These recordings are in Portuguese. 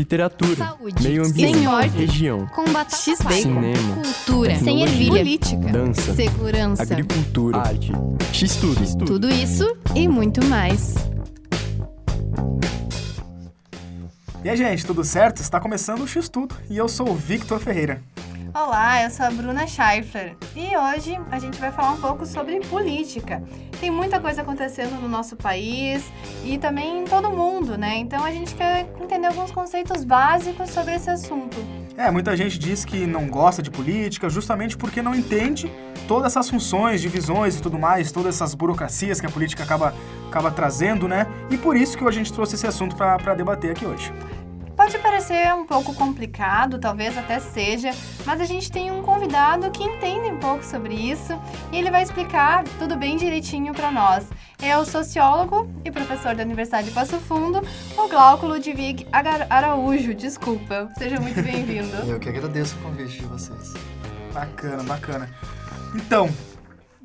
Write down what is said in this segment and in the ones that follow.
literatura, Saúde. meio ambiente, região, Com batata X-Bacon. cinema, Cultura. Sem ervilha. Política. dança, Segurança. agricultura, arte, x-tudo, Tudo isso e muito mais. E aí, gente, tudo certo? Está começando o X Tudo e eu sou o Victor Ferreira. Olá, eu sou a Bruna Scheifler e hoje a gente vai falar um pouco sobre política. Tem muita coisa acontecendo no nosso país e também em todo mundo, né? Então a gente quer entender alguns conceitos básicos sobre esse assunto. É, muita gente diz que não gosta de política justamente porque não entende todas essas funções, divisões e tudo mais, todas essas burocracias que a política acaba, acaba trazendo, né? E por isso que hoje a gente trouxe esse assunto para debater aqui hoje. Pode parecer um pouco complicado, talvez até seja, mas a gente tem um convidado que entende um pouco sobre isso e ele vai explicar tudo bem direitinho para nós. É o sociólogo e professor da Universidade de Passo Fundo, o Glauco Ludwig Araújo. Desculpa, seja muito bem-vindo. Eu que agradeço o convite de vocês. Bacana, bacana. Então,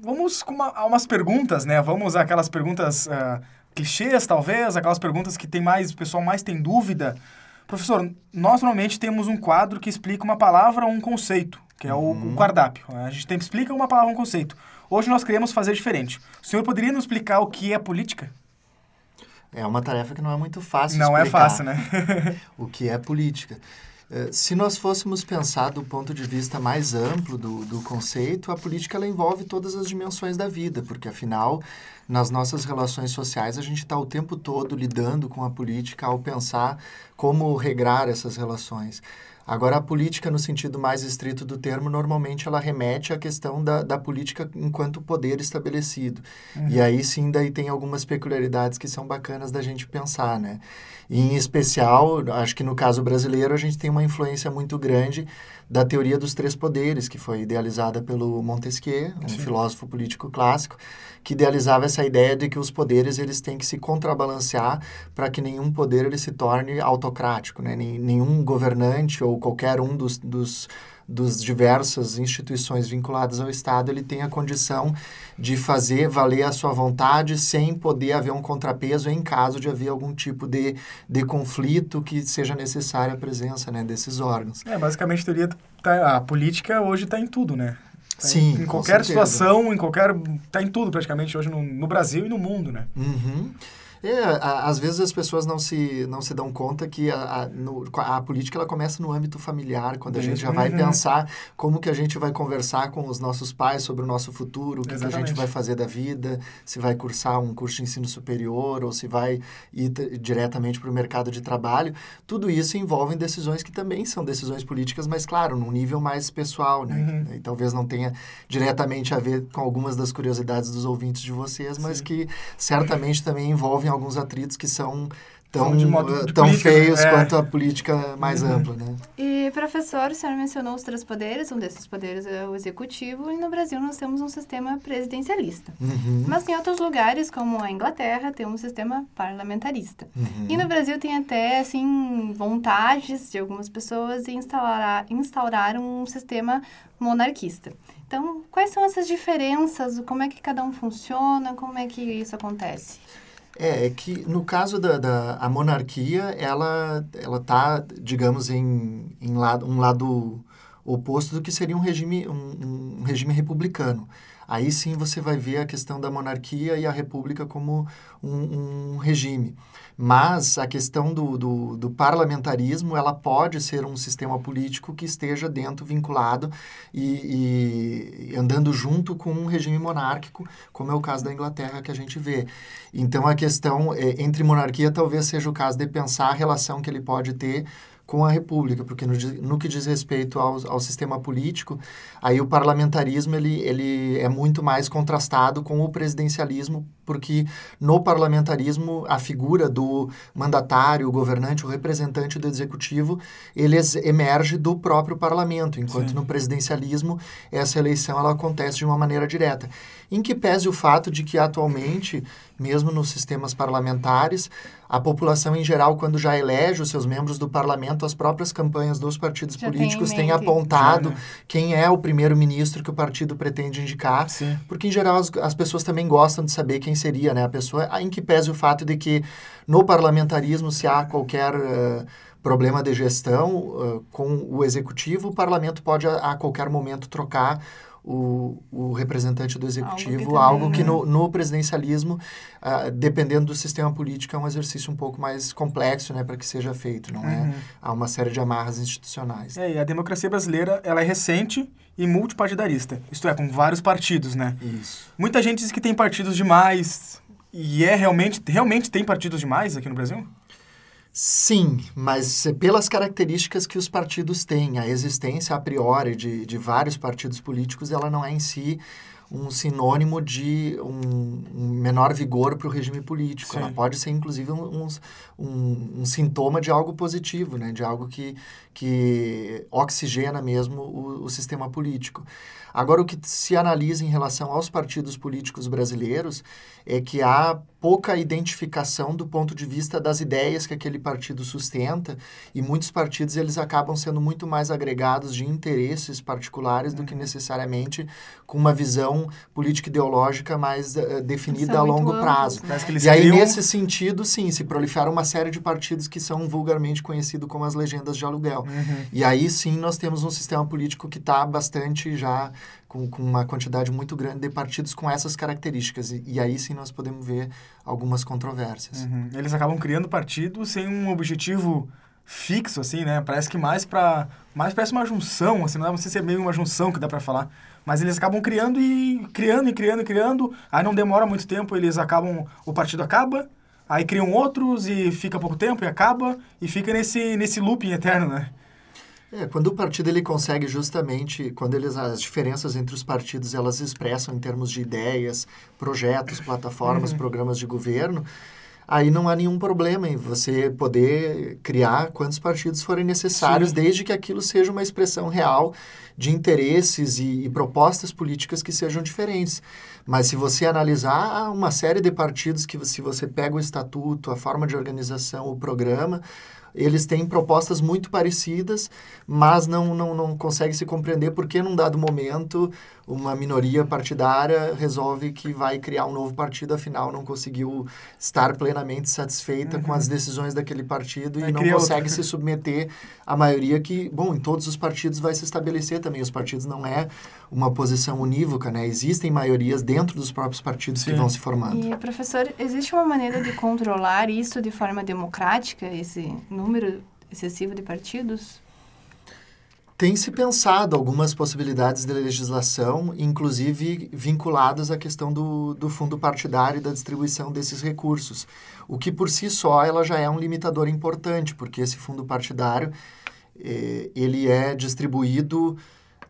vamos com uma, a umas perguntas, né? Vamos aquelas perguntas ah, clichês, talvez, aquelas perguntas que tem mais, o pessoal mais tem dúvida. Professor, nós normalmente temos um quadro que explica uma palavra ou um conceito, que é o, o cardápio. A gente sempre explica uma palavra ou um conceito. Hoje nós queremos fazer diferente. O senhor poderia nos explicar o que é política? É uma tarefa que não é muito fácil Não é explicar fácil, né? o que é política. Eh, Se nós fôssemos pensar do ponto de vista mais amplo do, do conceito, a política ela envolve todas as dimensões da vida, porque afinal, nas nossas relações sociais, a gente está o tempo todo lidando com a política ao pensar como regrar essas relações. Agora, a política, no sentido mais estrito do termo, normalmente ela remete à questão da, da política enquanto poder estabelecido. E aí sim, daí tem algumas peculiaridades que são bacanas da gente pensar, né? E, em especial, acho que no caso brasileiro, a gente tem uma influência muito grande da teoria dos três poderes, que foi idealizada pelo Montesquieu, um Sim. filósofo político clássico, que idealizava essa ideia de que os poderes eles têm que se contrabalancear para que nenhum poder ele se torne autocrático, né? Nenhum governante ou qualquer um dos, dos dos diversas instituições vinculadas ao Estado, ele tem a condição de fazer valer a sua vontade sem poder haver um contrapeso em caso de haver algum tipo de, de conflito que seja necessária a presença né, desses órgãos. É, basicamente a teoria tá, a política hoje está em tudo, né? Tá em- Sim, Em com qualquer situação, em qualquer. Tá em tudo praticamente hoje no, no Brasil e no mundo, né? Uhum. É, a- às vezes as pessoas não se, não se dão conta que a, a, no- a política ela começa no âmbito familiar, quando a gente já vai Uhum. pensar como que a gente vai conversar com os nossos pais sobre o nosso futuro, o que, que a gente vai fazer da vida, se vai cursar um curso de ensino superior ou se vai ir diretamente para o mercado de trabalho. Tudo isso envolve decisões que também são decisões políticas, mas claro, num nível mais pessoal, né? Uhum. E talvez não tenha diretamente a ver com algumas das curiosidades dos ouvintes de vocês, mas Sim. que certamente também envolvem alguns atritos que são tão, de modo- eh, de tão política, feios é. quanto a política mais Uhum. ampla, né? E, professor, o senhor mencionou os três poderes, um desses poderes é o executivo, e no Brasil nós temos um sistema presidencialista. Uhum, Mas em outros lugares, como a Inglaterra, tem um sistema parlamentarista. uhum. E no Brasil tem até, assim, vontades de algumas pessoas de instaurar, instaurar um sistema monarquista. Então, quais são essas diferenças? Como é que cada um funciona? Como é que isso acontece? É, é que no caso da, da a monarquia, ela ela tá, digamos, em, em lado, um lado oposto do que seria um regime um, um regime republicano. Aí sim você vai ver a questão da monarquia e a república como um, um regime. Mas a questão do, do, do parlamentarismo, ela pode ser um sistema político que esteja dentro, vinculado e, e andando junto com um regime monárquico, como é o caso da Inglaterra que a gente vê. Então, a questão é, entre monarquia talvez seja o caso de pensar a relação que ele pode ter com a república, porque no, no que diz respeito ao, ao sistema político, aí o parlamentarismo ele, ele é muito mais contrastado com o presidencialismo, porque no parlamentarismo a figura do mandatário, o governante, o representante do executivo, ele emerge do próprio parlamento, enquanto Sim. no presidencialismo essa eleição ela acontece de uma maneira direta. Em que pese o fato de que atualmente, mesmo nos sistemas parlamentares, a população em geral, quando já elege os seus membros do parlamento, as próprias campanhas dos partidos Já políticos têm apontado né? quem é o primeiro-ministro que o partido pretende indicar, Sim. porque em geral as, as pessoas também gostam de saber quem seria né, a pessoa, em que pese o fato de que no parlamentarismo, se há qualquer eh, problema de gestão uh, com o executivo, o parlamento pode a, a qualquer momento trocar o, o representante do executivo, algo que, algo que no, no, presidencialismo, uh, dependendo do sistema político, é um exercício um pouco mais complexo, né, para que seja feito, não é? uhum. é? Há uma série de amarras institucionais. É, e a democracia brasileira, ela é recente e multipartidarista, isto é, com vários partidos, né? Isso. Muita gente diz que tem partidos demais, e é realmente, realmente tem partidos demais aqui no Brasil? Sim, mas pelas características que os partidos têm, a existência a priori de, de vários partidos políticos, ela não é em si um sinônimo de um, um menor vigor para o regime político. Sim. Ela pode ser, inclusive, um, um, um, sintoma de algo positivo, né? de algo que, que oxigena mesmo o, o sistema político. Agora, o que se analisa em relação aos partidos políticos brasileiros é que há pouca identificação do ponto de vista das ideias que aquele partido sustenta e muitos partidos eles acabam sendo muito mais agregados de interesses particulares do que uhum. necessariamente com uma visão política ideológica mais uh, definida a longo prazo. E aí criam... nesse sentido, sim, se prolifera uma série de partidos que são vulgarmente conhecidos como as legendas de aluguel. Uhum. E aí sim nós temos um sistema político que está bastante já com, com, uma quantidade muito grande de partidos com essas características. E, e aí sim nós podemos ver algumas controvérsias. Uhum. Eles acabam criando partidos sem um objetivo fixo, assim, né? Parece que mais para mais parece uma junção, assim, não sei se é meio uma junção que dá para falar, mas eles acabam criando e criando e criando e criando, aí não demora muito tempo, eles acabam, o partido acaba, aí criam outros e fica pouco tempo e acaba, e fica nesse, nesse looping eterno, né? É, quando o partido ele consegue justamente, quando eles, as diferenças entre os partidos elas expressam em termos de ideias, projetos, plataformas, uhum. programas de governo, aí não há nenhum problema em você poder criar quantos partidos forem necessários, Sim. desde que aquilo seja uma expressão real de interesses e, e, propostas políticas que sejam diferentes. Mas se você analisar, há uma série de partidos que, se você pega o estatuto, a forma de organização, o programa, eles têm propostas muito parecidas, mas não, não, não consegue se compreender porque, num dado momento, uma minoria partidária resolve que vai criar um novo partido, afinal não conseguiu estar plenamente satisfeita uhum. com as uhum. decisões daquele partido e não consegue outro. se submeter à maioria que, bom, em todos os partidos vai se estabelecer também. Os partidos não é uma posição unívoca, né? Existem maiorias dentro dos próprios partidos Sim. que vão se formando. E, professor, existe uma maneira de controlar isso de forma democrática, esse número excessivo de partidos? Tem se pensado algumas possibilidades de legislação, inclusive vinculadas à questão do, do fundo partidário e da distribuição desses recursos, o que por si só ela já é um limitador importante, porque esse fundo partidário eh, ele é distribuído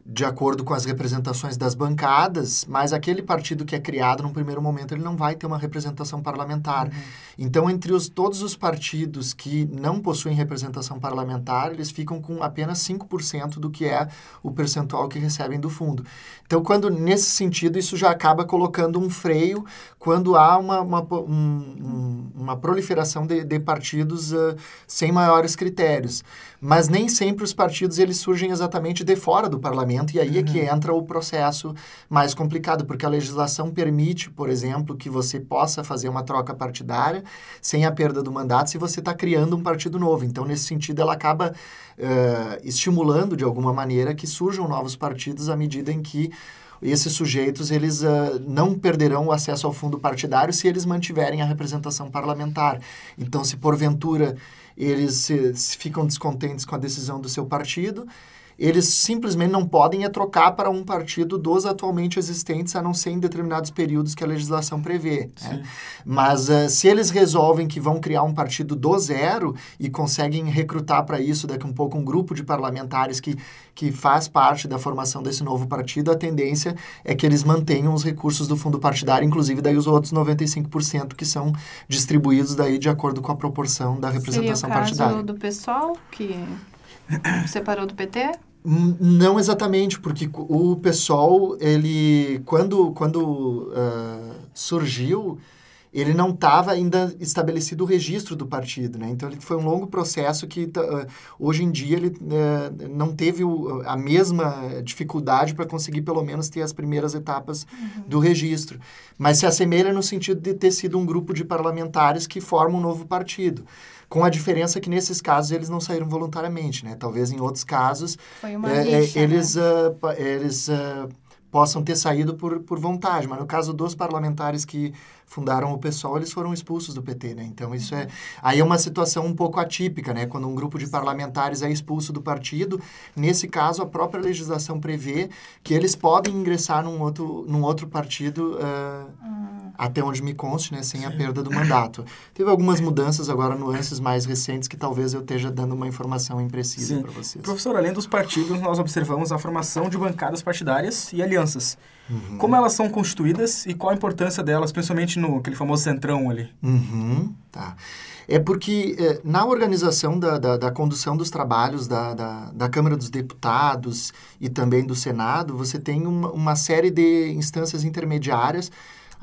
de acordo com as representações das bancadas, mas aquele partido que é criado num primeiro momento ele não vai ter uma representação parlamentar. Uhum. Então, entre os, todos os partidos que não possuem representação parlamentar, eles ficam com apenas 5% do que é o percentual que recebem do fundo. Então, quando nesse sentido, isso já acaba colocando um freio quando há uma, uma, um, uma proliferação de, de partidos uh, sem maiores critérios. Mas nem sempre os partidos eles surgem exatamente de fora do parlamento e aí uhum. é que uhum. entra o processo mais complicado, porque a legislação permite, por exemplo, que você possa fazer uma troca partidária sem a perda do mandato se você está criando um partido novo. Então, nesse sentido, ela acaba uh, estimulando de alguma maneira que surjam novos partidos à medida em que esses sujeitos eles uh, não perderão o acesso ao fundo partidário se eles mantiverem a representação parlamentar. Então, se porventura eles se, se ficam descontentes com a decisão do seu partido, eles simplesmente não podem é trocar para um partido dos atualmente existentes, a não ser em determinados períodos que a legislação prevê. Né? Mas uh, se eles resolvem que vão criar um partido do zero e conseguem recrutar para isso daqui a um pouco um grupo de parlamentares que, que faz parte da formação desse novo partido, a tendência é que eles mantenham os recursos do fundo partidário, inclusive daí os outros 95% que são distribuídos daí de acordo com a proporção da representação Seria o caso partidária. do pessoal que separou do PT? Não exatamente, porque o PSOL, ele, quando, quando uh, surgiu, ele não estava ainda estabelecido o registro do partido, né? Então, ele foi um longo processo que, uh, hoje em dia, ele uh, não teve o, a mesma dificuldade para conseguir, pelo menos, ter as primeiras etapas uhum. do registro. Mas se assemelha no sentido de ter sido um grupo de parlamentares que formam um novo partido. Com a diferença que nesses casos eles não saíram voluntariamente, né? Talvez em outros casos é, é, rixa, né? eles, ah, pa- eles ah, possam ter saído por, por vontade, mas no caso dos parlamentares que fundaram o PSOL, eles foram expulsos do PT, né? Então isso é aí é uma situação um pouco atípica, né? Quando um grupo de parlamentares é expulso do partido, nesse caso a própria legislação prevê que eles podem ingressar num outro num outro partido ah, até onde me conste, né, sem a perda do mandato. Teve algumas mudanças agora, nuances mais recentes que talvez eu esteja dando uma informação imprecisa para vocês. Professor, além dos partidos, nós observamos a formação de bancadas partidárias e alianças. Como elas são constituídas e qual a importância delas, principalmente no aquele famoso centrão ali? Uhum, tá. É porque eh, na organização da, da, da condução dos trabalhos da, da, da Câmara dos Deputados e também do Senado, você tem uma, uma série de instâncias intermediárias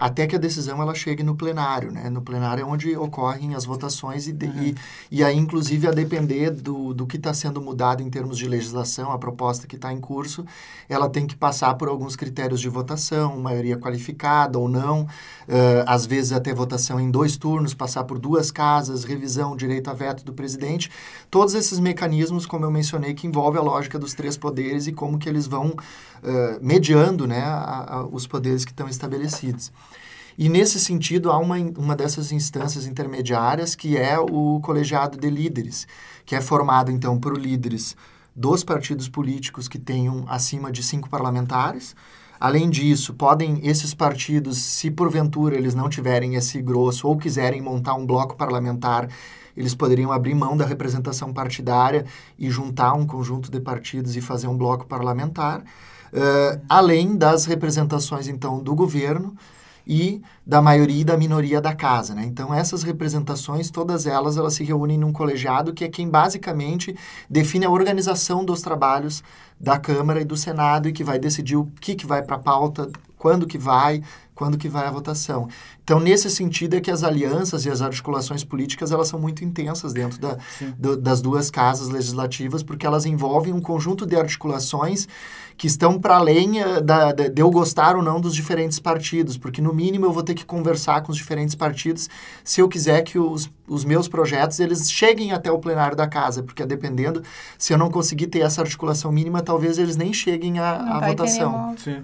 até que a decisão ela chegue no plenário, né? No plenário é onde ocorrem as votações e, de- e, e aí, inclusive, a depender do, do que está sendo mudado em termos de legislação, a proposta que está em curso, ela tem que passar por alguns critérios de votação, maioria qualificada ou não, eh, às vezes até votação em dois turnos, passar por duas casas, revisão, direito a veto do presidente. Todos esses mecanismos, como eu mencionei, que envolve a lógica dos três poderes e como que eles vão eh, mediando né, a- a- os poderes que estão estabelecidos. E nesse sentido, há uma, uma dessas instâncias intermediárias que é o colegiado de líderes, que é formado então por líderes dos partidos políticos que tenham acima de cinco parlamentares. Além disso, podem esses partidos, se porventura eles não tiverem esse grosso ou quiserem montar um bloco parlamentar, eles poderiam abrir mão da representação partidária e juntar um conjunto de partidos e fazer um bloco parlamentar. Eh, além das representações, então, do governo e da maioria e da minoria da casa, né? Então essas representações, todas elas, elas se reúnem num colegiado que é quem basicamente define a organização dos trabalhos da Câmara e do Senado e que vai decidir o que que vai para a pauta, quando que vai, quando que vai a votação. Então nesse sentido é que as alianças e as articulações políticas elas são muito intensas dentro da, do- das duas casas legislativas porque elas envolvem um conjunto de articulações que estão para além eh, da, da- de eu gostar ou não dos diferentes partidos, porque no mínimo eu vou ter que conversar com os diferentes partidos se eu quiser que os, os meus projetos eles cheguem até o plenário da casa, porque dependendo, se eu não conseguir ter essa articulação mínima, talvez eles nem cheguem à, votação. Sim.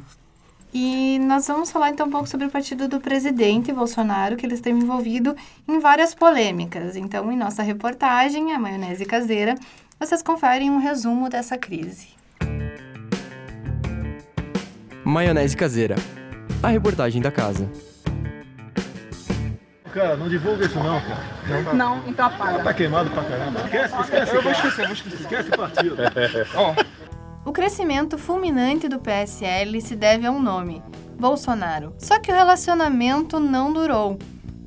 E nós vamos falar então um pouco sobre o partido do presidente Bolsonaro, que ele esteve envolvido em várias polêmicas. Então, em nossa reportagem, a maionese caseira, vocês conferem um resumo dessa crise. Maionese caseira. A reportagem da casa. Cara, não divulga isso não, cara. Não, então apaga. Tá queimado pra caramba. Esquece, esquece. Eu vou esquecer, vou esquecer. Esquece o partido. O crescimento fulminante do PSL se deve a um nome, Bolsonaro. Só que o relacionamento não durou.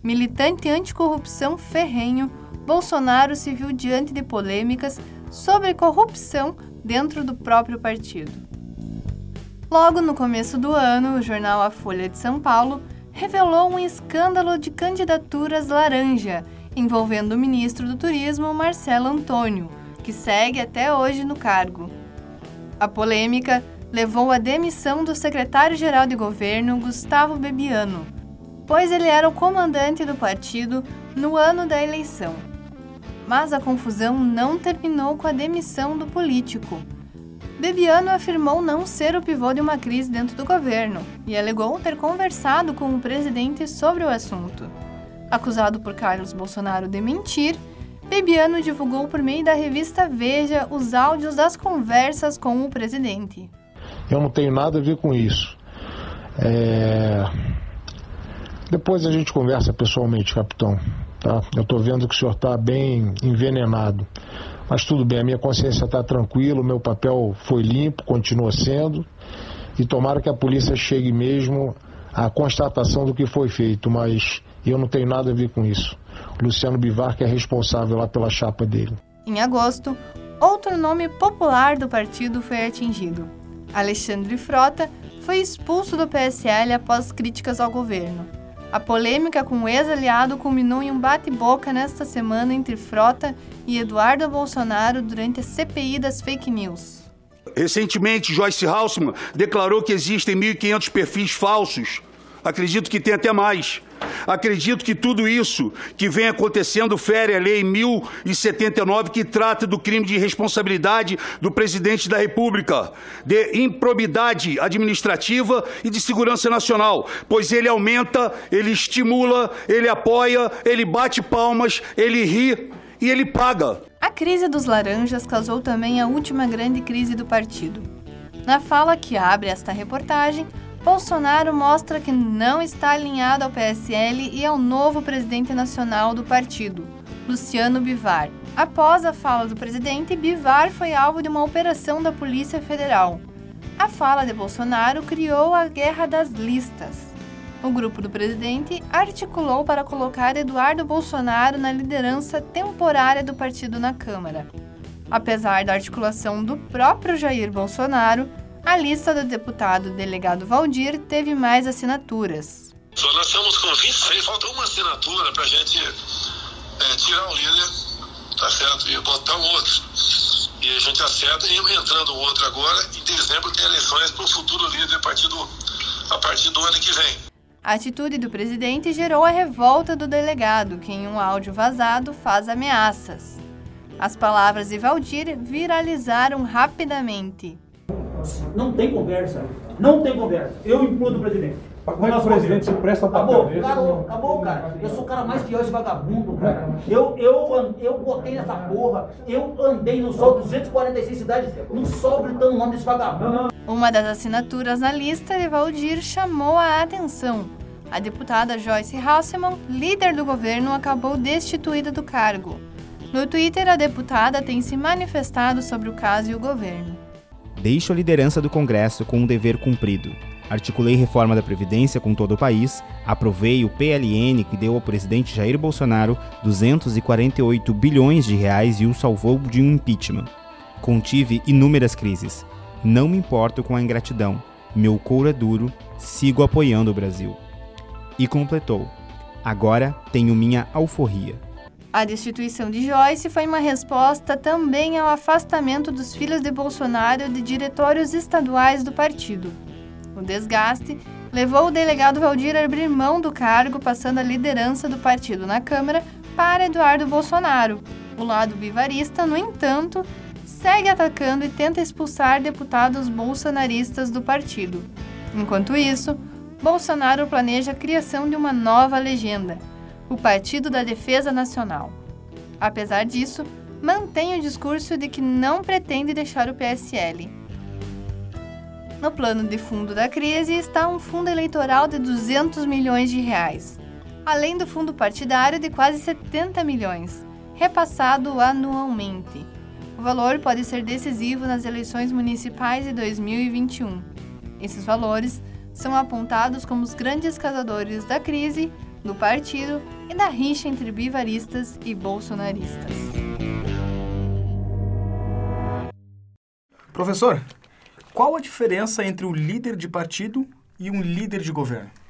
Militante anticorrupção ferrenho, Bolsonaro se viu diante de polêmicas sobre corrupção dentro do próprio partido. Logo no começo do ano, o jornal A Folha de São Paulo revelou um escândalo de candidaturas laranja envolvendo o ministro do Turismo Marcelo Antônio, que segue até hoje no cargo. A polêmica levou à demissão do secretário-geral de governo Gustavo Bebiano, pois ele era o comandante do partido no ano da eleição. Mas a confusão não terminou com a demissão do político. Bebiano afirmou não ser o pivô de uma crise dentro do governo e alegou ter conversado com o presidente sobre o assunto. Acusado por Carlos Bolsonaro de mentir, Bebiano divulgou por meio da revista Veja os áudios das conversas com o presidente. Eu não tenho nada a ver com isso. É, Depois a gente conversa pessoalmente, capitão. Tá? Eu estou vendo que o senhor está bem envenenado. Mas tudo bem, a minha consciência está tranquila, o meu papel foi limpo, continua sendo. E tomara que a polícia chegue mesmo à constatação do que foi feito, mas eu não tenho nada a ver com isso. Luciano Bivar que é responsável lá pela chapa dele. Em agosto, outro nome popular do partido foi atingido. Alexandre Frota foi expulso do PSL após críticas ao governo. A polêmica com o ex-aliado culminou em um bate-boca nesta semana entre Frota e Eduardo Bolsonaro durante a CPI das fake news. Recentemente, Joyce Halseman declarou que existem 1.500 perfis falsos Acredito que tem até mais. Acredito que tudo isso que vem acontecendo fere a Lei 1079, que trata do crime de responsabilidade do presidente da República, de improbidade administrativa e de segurança nacional, pois ele aumenta, ele estimula, ele apoia, ele bate palmas, ele ri e ele paga. A crise dos laranjas causou também a última grande crise do partido. Na fala que abre esta reportagem, Bolsonaro mostra que não está alinhado ao PSL e ao novo presidente nacional do partido, Luciano Bivar. Após a fala do presidente, Bivar foi alvo de uma operação da Polícia Federal. A fala de Bolsonaro criou a Guerra das Listas. O grupo do presidente articulou para colocar Eduardo Bolsonaro na liderança temporária do partido na Câmara. Apesar da articulação do próprio Jair Bolsonaro, a lista do deputado delegado Valdir teve mais assinaturas. Só nós estamos com 26, falta uma assinatura para a gente é, tirar o líder, tá certo? E botar um outro. E a gente acerta, e entrando o outro agora, em dezembro tem eleições para o futuro líder a partir, do, a partir do ano que vem. A atitude do presidente gerou a revolta do delegado, que em um áudio vazado faz ameaças. As palavras de Valdir viralizaram rapidamente. Não tem conversa. Não tem conversa. Eu implodo o presidente. Como é que o presidente se presta para Acabou, acabou, acabou, cara. Eu sou o cara mais fiel esse vagabundo, cara. Eu, eu, eu botei nessa porra, eu andei no sol 246 cidades, no sol gritando o nome desse vagabundo. Uma das assinaturas na lista de Valdir chamou a atenção. A deputada Joyce Hasselman, líder do governo, acabou destituída do cargo. No Twitter, a deputada tem se manifestado sobre o caso e o governo. Deixo a liderança do Congresso com um dever cumprido. Articulei reforma da Previdência com todo o país, aprovei o PLN que deu ao presidente Jair Bolsonaro 248 bilhões de reais e o salvou de um impeachment. Contive inúmeras crises. Não me importo com a ingratidão. Meu couro é duro, sigo apoiando o Brasil. E completou: Agora tenho minha alforria. A destituição de Joyce foi uma resposta também ao afastamento dos filhos de Bolsonaro de diretórios estaduais do partido. O desgaste levou o delegado Valdir a abrir mão do cargo, passando a liderança do partido na Câmara para Eduardo Bolsonaro. O lado bivarista, no entanto, segue atacando e tenta expulsar deputados bolsonaristas do partido. Enquanto isso, Bolsonaro planeja a criação de uma nova legenda, o Partido da Defesa Nacional. Apesar disso, mantém o discurso de que não pretende deixar o PSL. No plano de fundo da crise está um fundo eleitoral de 200 milhões de reais, além do fundo partidário de quase 70 milhões, repassado anualmente. O valor pode ser decisivo nas eleições municipais de 2021. Esses valores são apontados como os grandes causadores da crise, do partido e da rixa entre bivaristas e bolsonaristas. Professor, qual a diferença entre o líder de partido e um líder de governo?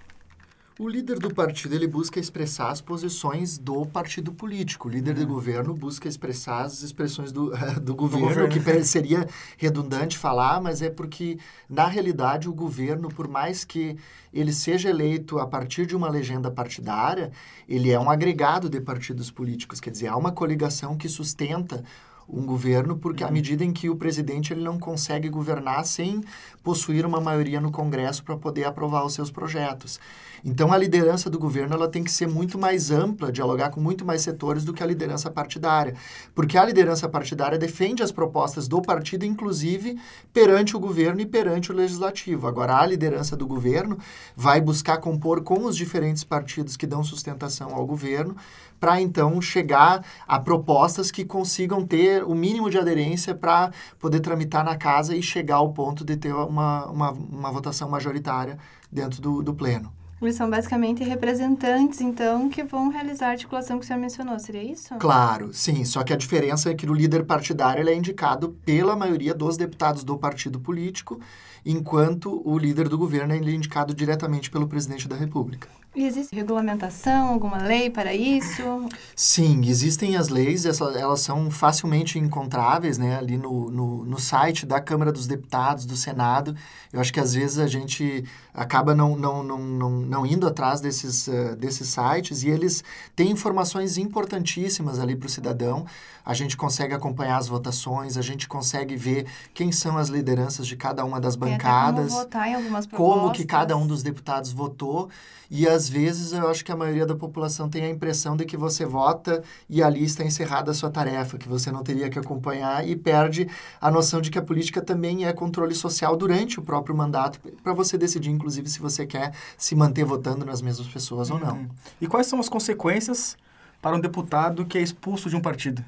O líder do partido ele busca expressar as posições do partido político. O líder Uhum. de governo busca expressar as expressões do, do governo, governo. que seria redundante falar, mas é porque, na realidade, o governo, por mais que ele seja eleito a partir de uma legenda partidária, ele é um agregado de partidos políticos. Quer dizer, há uma coligação que sustenta um governo, porque à medida em que o presidente ele não consegue governar sem possuir uma maioria no Congresso para poder aprovar os seus projetos. Então a liderança do governo ela tem que ser muito mais ampla, dialogar com muito mais setores do que a liderança partidária, porque a liderança partidária defende as propostas do partido, inclusive perante o governo e perante o legislativo. Agora a liderança do governo vai buscar compor com os diferentes partidos que dão sustentação ao governo para então chegar a propostas que consigam ter o mínimo de aderência para poder tramitar na casa e chegar ao ponto de ter uma, uma, uma votação majoritária dentro do, do pleno. Eles são basicamente representantes, então, que vão realizar a articulação que o senhor mencionou, seria isso? Claro, sim. Só que a diferença é que o líder partidário ele é indicado pela maioria dos deputados do partido político, enquanto o líder do governo é indicado diretamente pelo presidente da República. E existe regulamentação, alguma lei para isso? Sim, existem as leis, elas são facilmente encontráveis né, ali no, no, no, site da Câmara dos Deputados, do Senado. Eu acho que às vezes a gente acaba não, não, não, não, não indo atrás desses, uh, desses sites e eles têm informações importantíssimas ali para o cidadão. A gente consegue acompanhar as votações, a gente consegue ver quem são as lideranças de cada uma das bancadas, como, votar em algumas propostas. como que cada um dos deputados votou. E às vezes eu acho que a maioria da população tem a impressão de que você vota e ali está encerrada a sua tarefa, que você não teria que acompanhar e perde a noção de que a política também é controle social durante o próprio mandato, para você decidir, inclusive, se você quer se manter votando nas mesmas pessoas uhum. ou não. E quais são as consequências para um deputado que é expulso de um partido?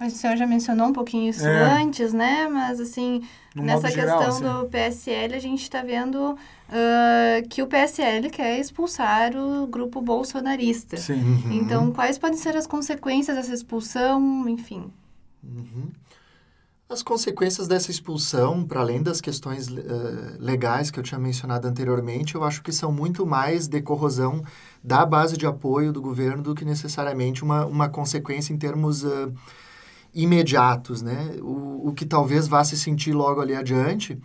O senhor já mencionou um pouquinho isso é. antes, né? Mas, assim, no nessa questão assim. do PSL, a gente está vendo uh, que o PSL quer expulsar o grupo bolsonarista. Sim. Uhum. Então, quais podem ser as consequências dessa expulsão, enfim? Uhum. As consequências dessa expulsão, para além das questões uh, legais que eu tinha mencionado anteriormente, eu acho que são muito mais de corrosão da base de apoio do governo do que necessariamente uma, uma consequência em termos... Uh, imediatos, né? O, o que talvez vá se sentir logo ali adiante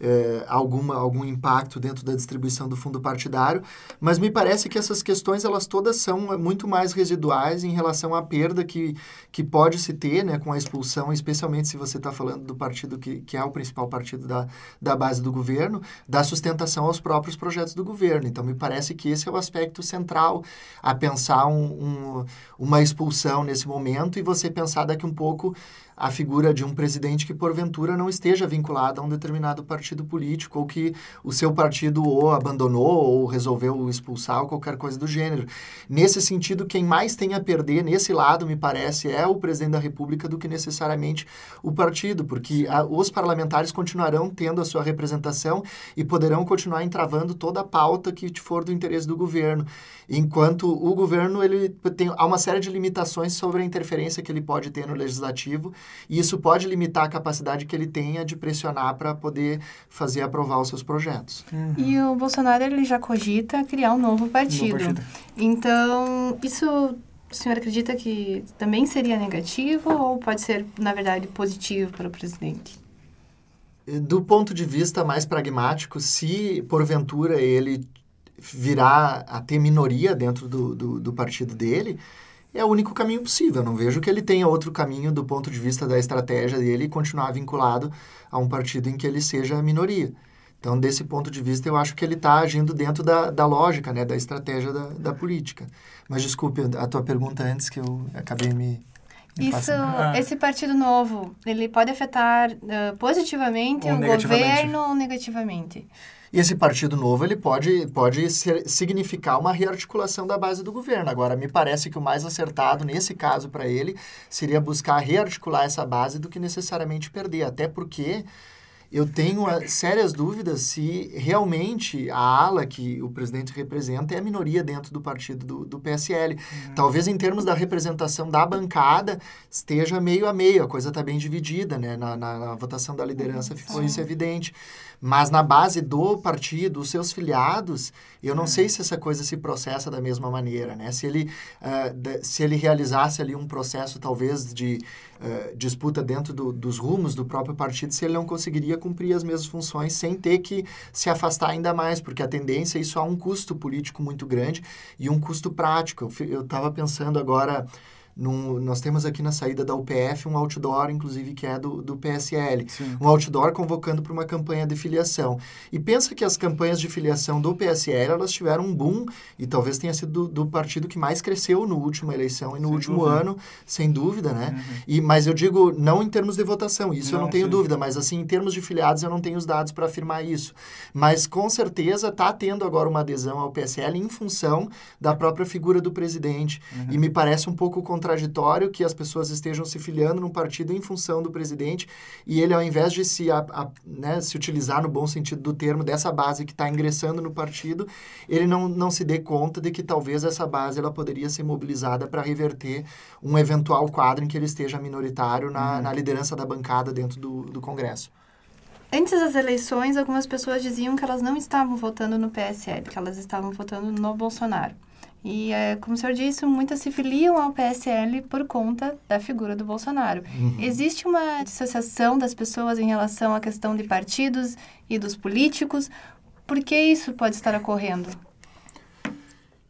é, alguma, algum impacto dentro da distribuição do fundo partidário, mas me parece que essas questões elas todas são muito mais residuais em relação à perda que, que pode se ter né, com a expulsão, especialmente se você está falando do partido que, que é o principal partido da, da base do governo, da sustentação aos próprios projetos do governo. Então, me parece que esse é o aspecto central a pensar um, um, uma expulsão nesse momento e você pensar daqui um pouco a figura de um presidente que, porventura, não esteja vinculado a um determinado partido político ou que o seu partido ou abandonou ou resolveu expulsar ou qualquer coisa do gênero. Nesse sentido, quem mais tem a perder nesse lado, me parece, é o presidente da República do que necessariamente o partido, porque a, os parlamentares continuarão tendo a sua representação e poderão continuar entravando toda a pauta que for do interesse do governo, enquanto o governo ele tem há uma série de limitações sobre a interferência que ele pode ter no legislativo e isso pode limitar a capacidade que ele tenha de pressionar para poder fazer aprovar os seus projetos. Uhum. E o Bolsonaro ele já cogita criar um novo partido. novo partido. Então, isso o senhor acredita que também seria negativo ou pode ser, na verdade, positivo para o presidente? Do ponto de vista mais pragmático, se porventura ele virar a ter minoria dentro do, do, do partido dele, é o único caminho possível. Eu não vejo que ele tenha outro caminho do ponto de vista da estratégia dele continuar vinculado a um partido em que ele seja minoria. Então, desse ponto de vista, eu acho que ele está agindo dentro da, da lógica, né, da estratégia da, da política. Mas desculpe a tua pergunta antes, que eu acabei me. me Isso, ah. esse partido novo, ele pode afetar uh, positivamente ou o governo ou negativamente? E esse partido novo ele pode, pode ser, significar uma rearticulação da base do governo. Agora, me parece que o mais acertado nesse caso para ele seria buscar rearticular essa base do que necessariamente perder. Até porque eu tenho ah, sérias dúvidas se realmente a ala que o presidente representa é a minoria dentro do partido do, do PSL. Uhum. Talvez em termos da representação da bancada esteja meio a meio, a coisa está bem dividida, né? Na, na, na, votação da liderança ficou Sim. isso evidente. Mas na base do partido, os seus filiados, eu não sei se essa coisa se processa da mesma maneira, né? Se ele, uh, se ele realizasse ali um processo, talvez, de uh, disputa dentro do, dos rumos do próprio partido, se ele não conseguiria cumprir as mesmas funções sem ter que se afastar ainda mais, porque a tendência, isso há um custo político muito grande e um custo prático. Eu estava pensando agora num, nós temos aqui na saída da UPF um outdoor, inclusive, que é do, do PSL. Sim. Um outdoor convocando para uma campanha de filiação. E pensa que as campanhas de filiação do PSL, elas tiveram um boom, e talvez tenha sido do, do partido que mais cresceu no última eleição e no sem último dúvida. ano, sem dúvida, né? Uhum. E, mas eu digo, não em termos de votação, isso não, eu não tenho sim. dúvida, mas assim, em termos de filiados, eu não tenho os dados para afirmar isso. Mas, com certeza, está tendo agora uma adesão ao PSL em função da própria figura do presidente. Uhum. E me parece um pouco contraditório que as pessoas estejam se filiando num partido em função do presidente e ele, ao invés de se, a, a, né, se utilizar no bom sentido do termo dessa base que está ingressando no partido, ele não, não se dê conta de que talvez essa base ela poderia ser mobilizada para reverter um eventual quadro em que ele esteja minoritário na, uhum. na liderança da bancada dentro do, do Congresso. Antes das eleições, algumas pessoas diziam que elas não estavam votando no PSL, que elas estavam votando no Bolsonaro. E, é, como o senhor disse, muitas se filiam ao PSL por conta da figura do Bolsonaro. Uhum. Existe uma dissociação das pessoas em relação à questão de partidos e dos políticos? Por que isso pode estar ocorrendo?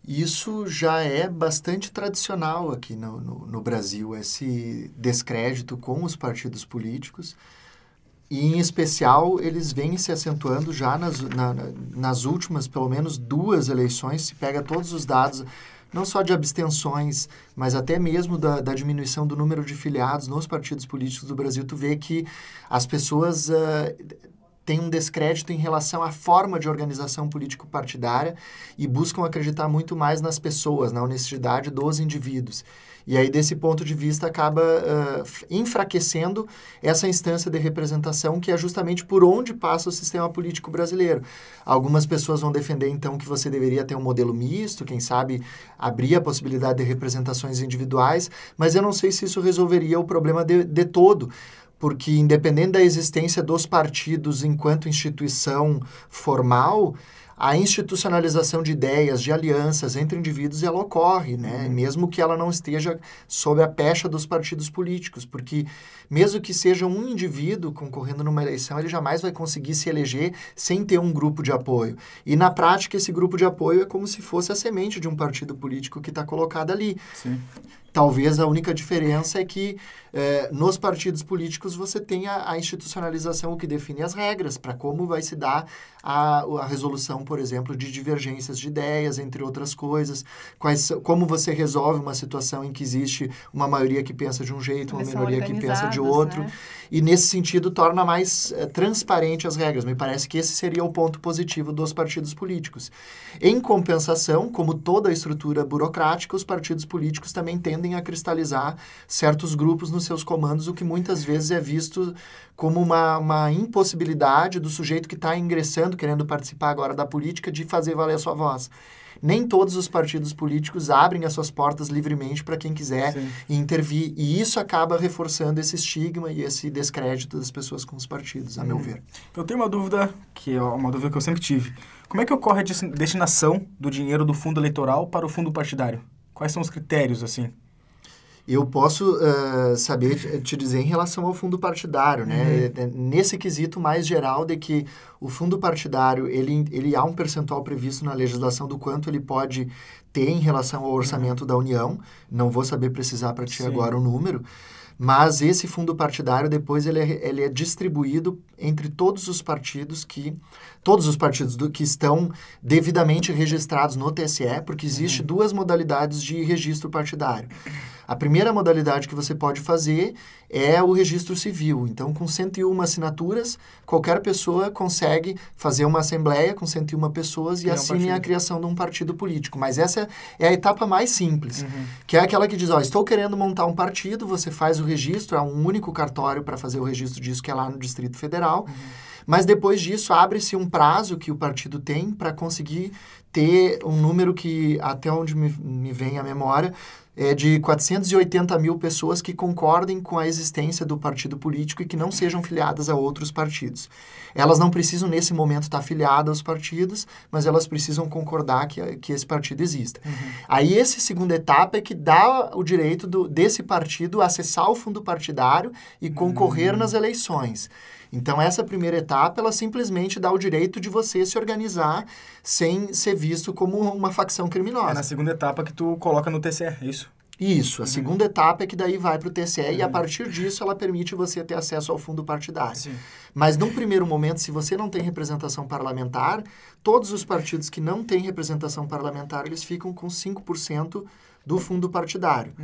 Isso já é bastante tradicional aqui no, no, no, Brasil, esse descrédito com os partidos políticos. E, em especial, eles vêm se acentuando já nas, na, nas últimas, pelo menos, duas eleições. Se pega todos os dados, não só de abstenções, mas até mesmo da, da diminuição do número de filiados nos partidos políticos do Brasil, tu vê que as pessoas... Uh, um descrédito em relação à forma de organização político-partidária e buscam acreditar muito mais nas pessoas, na honestidade dos indivíduos. E aí, desse ponto de vista, acaba uh, enfraquecendo essa instância de representação, que é justamente por onde passa o sistema político brasileiro. Algumas pessoas vão defender, então, que você deveria ter um modelo misto, quem sabe abrir a possibilidade de representações individuais, mas eu não sei se isso resolveria o problema de, de todo porque independente da existência dos partidos enquanto instituição formal, a institucionalização de ideias, de alianças entre indivíduos, ela ocorre, né? Uhum. Mesmo que ela não esteja sob a pecha dos partidos políticos, porque mesmo que seja um indivíduo concorrendo numa eleição, ele jamais vai conseguir se eleger sem ter um grupo de apoio. E na prática, esse grupo de apoio é como se fosse a semente de um partido político que está colocado ali. Sim. Talvez a única diferença é que eh, nos partidos políticos você tenha a institucionalização, que define as regras para como vai se dar a, a resolução, por exemplo, de divergências de ideias, entre outras coisas, quais, como você resolve uma situação em que existe uma maioria que pensa de um jeito, uma minoria que pensa de outro, né? e nesse sentido torna mais eh, transparente as regras. Me parece que esse seria o ponto positivo dos partidos políticos. Em compensação, como toda a estrutura burocrática, os partidos políticos também tendem a cristalizar certos grupos nos seus comandos, o que muitas vezes é visto como uma, uma impossibilidade do sujeito que está ingressando, querendo participar agora da política, de fazer valer a sua voz. Nem todos os partidos políticos abrem as suas portas livremente para quem quiser Sim. intervir. E isso acaba reforçando esse estigma e esse descrédito das pessoas com os partidos, a meu Uhum. ver. Eu tenho uma dúvida, que é uma dúvida que eu sempre tive. Como é que ocorre a des- destinação do dinheiro do fundo eleitoral para o fundo partidário? Quais são os critérios, assim? Eu posso ah, saber te- dizer em relação ao fundo partidário, né? É, Nesse quesito mais geral de que o fundo partidário, ele, ele há um percentual previsto na legislação do quanto ele pode ter em relação ao orçamento da União. Não vou saber precisar para ti Sim. agora o número. Mas esse fundo partidário, depois, ele é, ele é distribuído entre todos os partidos que... Todos os partidos do, que estão devidamente registrados no TSE, porque existe duas modalidades de registro partidário. A primeira modalidade que você pode fazer é o registro civil. Então, com 101 assinaturas, qualquer pessoa consegue fazer uma assembleia com 101 pessoas e um assinem a criação de um partido político. Mas essa é a etapa mais simples, Uhum. que é aquela que diz, ó, estou querendo montar um partido, você faz o registro, há um único cartório para fazer o registro disso, que é lá no Distrito Federal. Mas depois disso, abre-se um prazo que o partido tem para conseguir ter um número que, até onde me, me vem a memória, é de 480 mil pessoas que concordem com a existência do partido político e que não sejam filiadas a outros partidos. Elas não precisam, nesse momento, estar filiadas aos partidos, mas elas precisam concordar que, que esse partido exista. Aí, essa segunda etapa é que dá o direito do, desse partido acessar o fundo partidário e concorrer nas eleições. Então, essa primeira etapa, ela simplesmente dá o direito de você se organizar sem ser visto como uma facção criminosa. É na segunda etapa que tu coloca no TCE, é isso? Isso, a segunda etapa é que daí vai para o TCE e a partir disso ela permite você ter acesso ao fundo partidário. Sim. Mas num primeiro momento, se você não tem representação parlamentar, todos os partidos que não têm representação parlamentar, eles ficam com 5% do fundo partidário,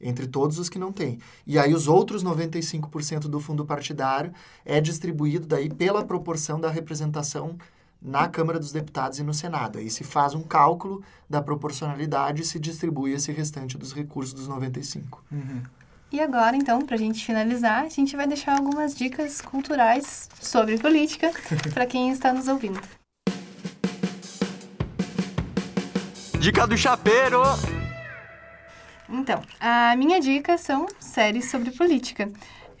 entre todos os que não têm. E aí os outros 95% do fundo partidário é distribuído daí pela proporção da representação na Câmara dos Deputados e no Senado. Aí se faz um cálculo da proporcionalidade e se distribui esse restante dos recursos dos 95. E agora, então, para a gente finalizar, a gente vai deixar algumas dicas culturais sobre política para quem está nos ouvindo. Dica do chapeiro! Então, a minha dica são séries sobre política.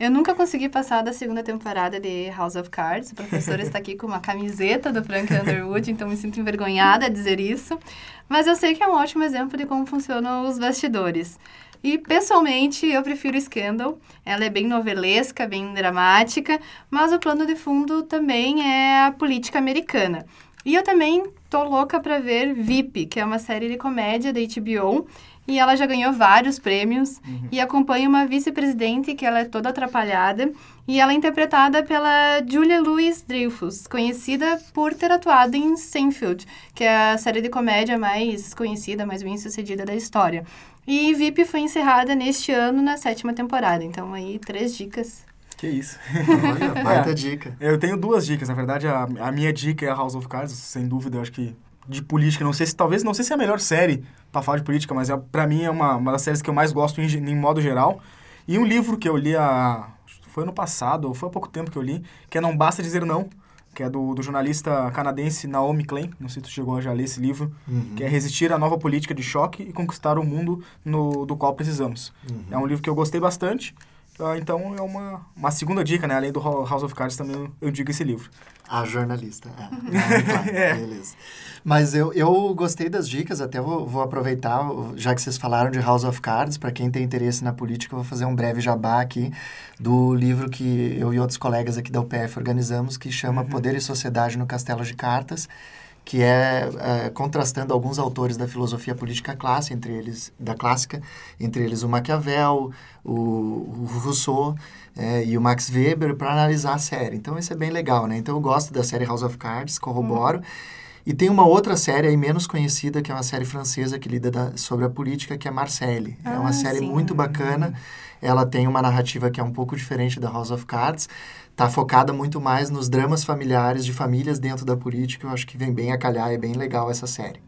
Eu nunca consegui passar da segunda temporada de House of Cards. O professor está aqui com uma camiseta do Frank Underwood, então me sinto envergonhada a dizer isso. Mas eu sei que é um ótimo exemplo de como funcionam os bastidores. E, pessoalmente, eu prefiro Scandal. Ela é bem novelesca, bem dramática, mas o plano de fundo também é a política americana. E eu também tô louca para ver VIP, que é uma série de comédia da HBO, e ela já ganhou vários prêmios uhum. e acompanha uma vice-presidente que ela é toda atrapalhada e ela é interpretada pela Julia Louis-Dreyfus, conhecida por ter atuado em Seinfeld, que é a série de comédia mais conhecida, mais bem sucedida da história. E VIP foi encerrada neste ano na sétima temporada, então aí três dicas que isso. Olha, baita é, dica. Eu tenho duas dicas, na verdade, a, a minha dica é a House of Cards, sem dúvida, eu acho que de política, não sei se, talvez, não sei se é a melhor série para falar de política, mas é, para mim é uma, uma das séries que eu mais gosto em, em modo geral. E um livro que eu li a, foi ano passado, ou foi há pouco tempo que eu li, que é Não Basta Dizer Não, que é do, do jornalista canadense Naomi Klein, não sei se tu chegou a já ler esse livro, uhum. que é Resistir à Nova Política de Choque e Conquistar o Mundo no, do qual precisamos. Uhum. É um livro que eu gostei bastante, ah, então é uma, uma segunda dica, né? Além do House of Cards, também eu digo esse livro. A jornalista, é. Ah, é. Beleza. Mas eu, eu gostei das dicas, até vou, vou aproveitar, já que vocês falaram de House of Cards, para quem tem interesse na política, eu vou fazer um breve jabá aqui do livro que eu e outros colegas aqui da UPF organizamos, que chama uhum. Poder e Sociedade no Castelo de Cartas que é, é, contrastando alguns autores da filosofia política clássica, entre eles da clássica, entre eles o Maquiavel, o, o Rousseau é, e o Max Weber, para analisar a série. Então isso é bem legal, né? Então eu gosto da série House of Cards, corroboro. Hum. E tem uma outra série aí menos conhecida, que é uma série francesa que lida da, sobre a política, que é Marcelle. Ah, é uma série sim. muito bacana. Ela tem uma narrativa que é um pouco diferente da House of Cards, está focada muito mais nos dramas familiares de famílias dentro da política. Eu acho que vem bem a calhar, é bem legal essa série.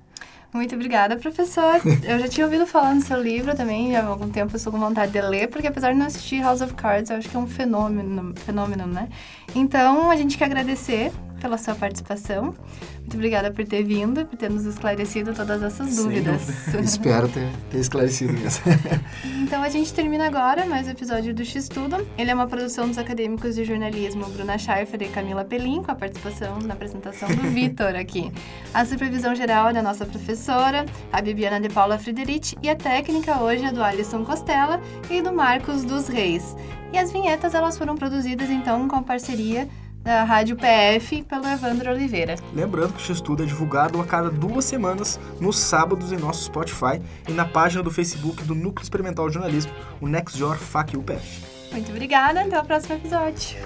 Muito obrigada, professor. Eu já tinha ouvido falar no seu livro também, há algum tempo eu estou com vontade de ler, porque apesar de não assistir House of Cards, eu acho que é um fenômeno, fenômeno né? Então, a gente quer agradecer pela sua participação. Muito obrigada por ter vindo, por ter nos esclarecido todas essas dúvidas. Espero ter, ter esclarecido mesmo. então a gente termina agora mais um episódio do X-Tudo. Ele é uma produção dos acadêmicos de jornalismo Bruna Schaefer e Camila Pelim, com a participação na apresentação do Vitor aqui. A supervisão geral é da nossa professora, a Bibiana de Paula Frederici, e a técnica hoje é do Alisson Costela e do Marcos dos Reis. E as vinhetas elas foram produzidas então com parceria da Rádio PF pelo Evandro Oliveira. Lembrando que o X-Tudo é divulgado a cada duas semanas, nos sábados em nosso Spotify e na página do Facebook do Núcleo Experimental de Jornalismo, o NextJor FAC UPF. Muito obrigada, até o próximo episódio.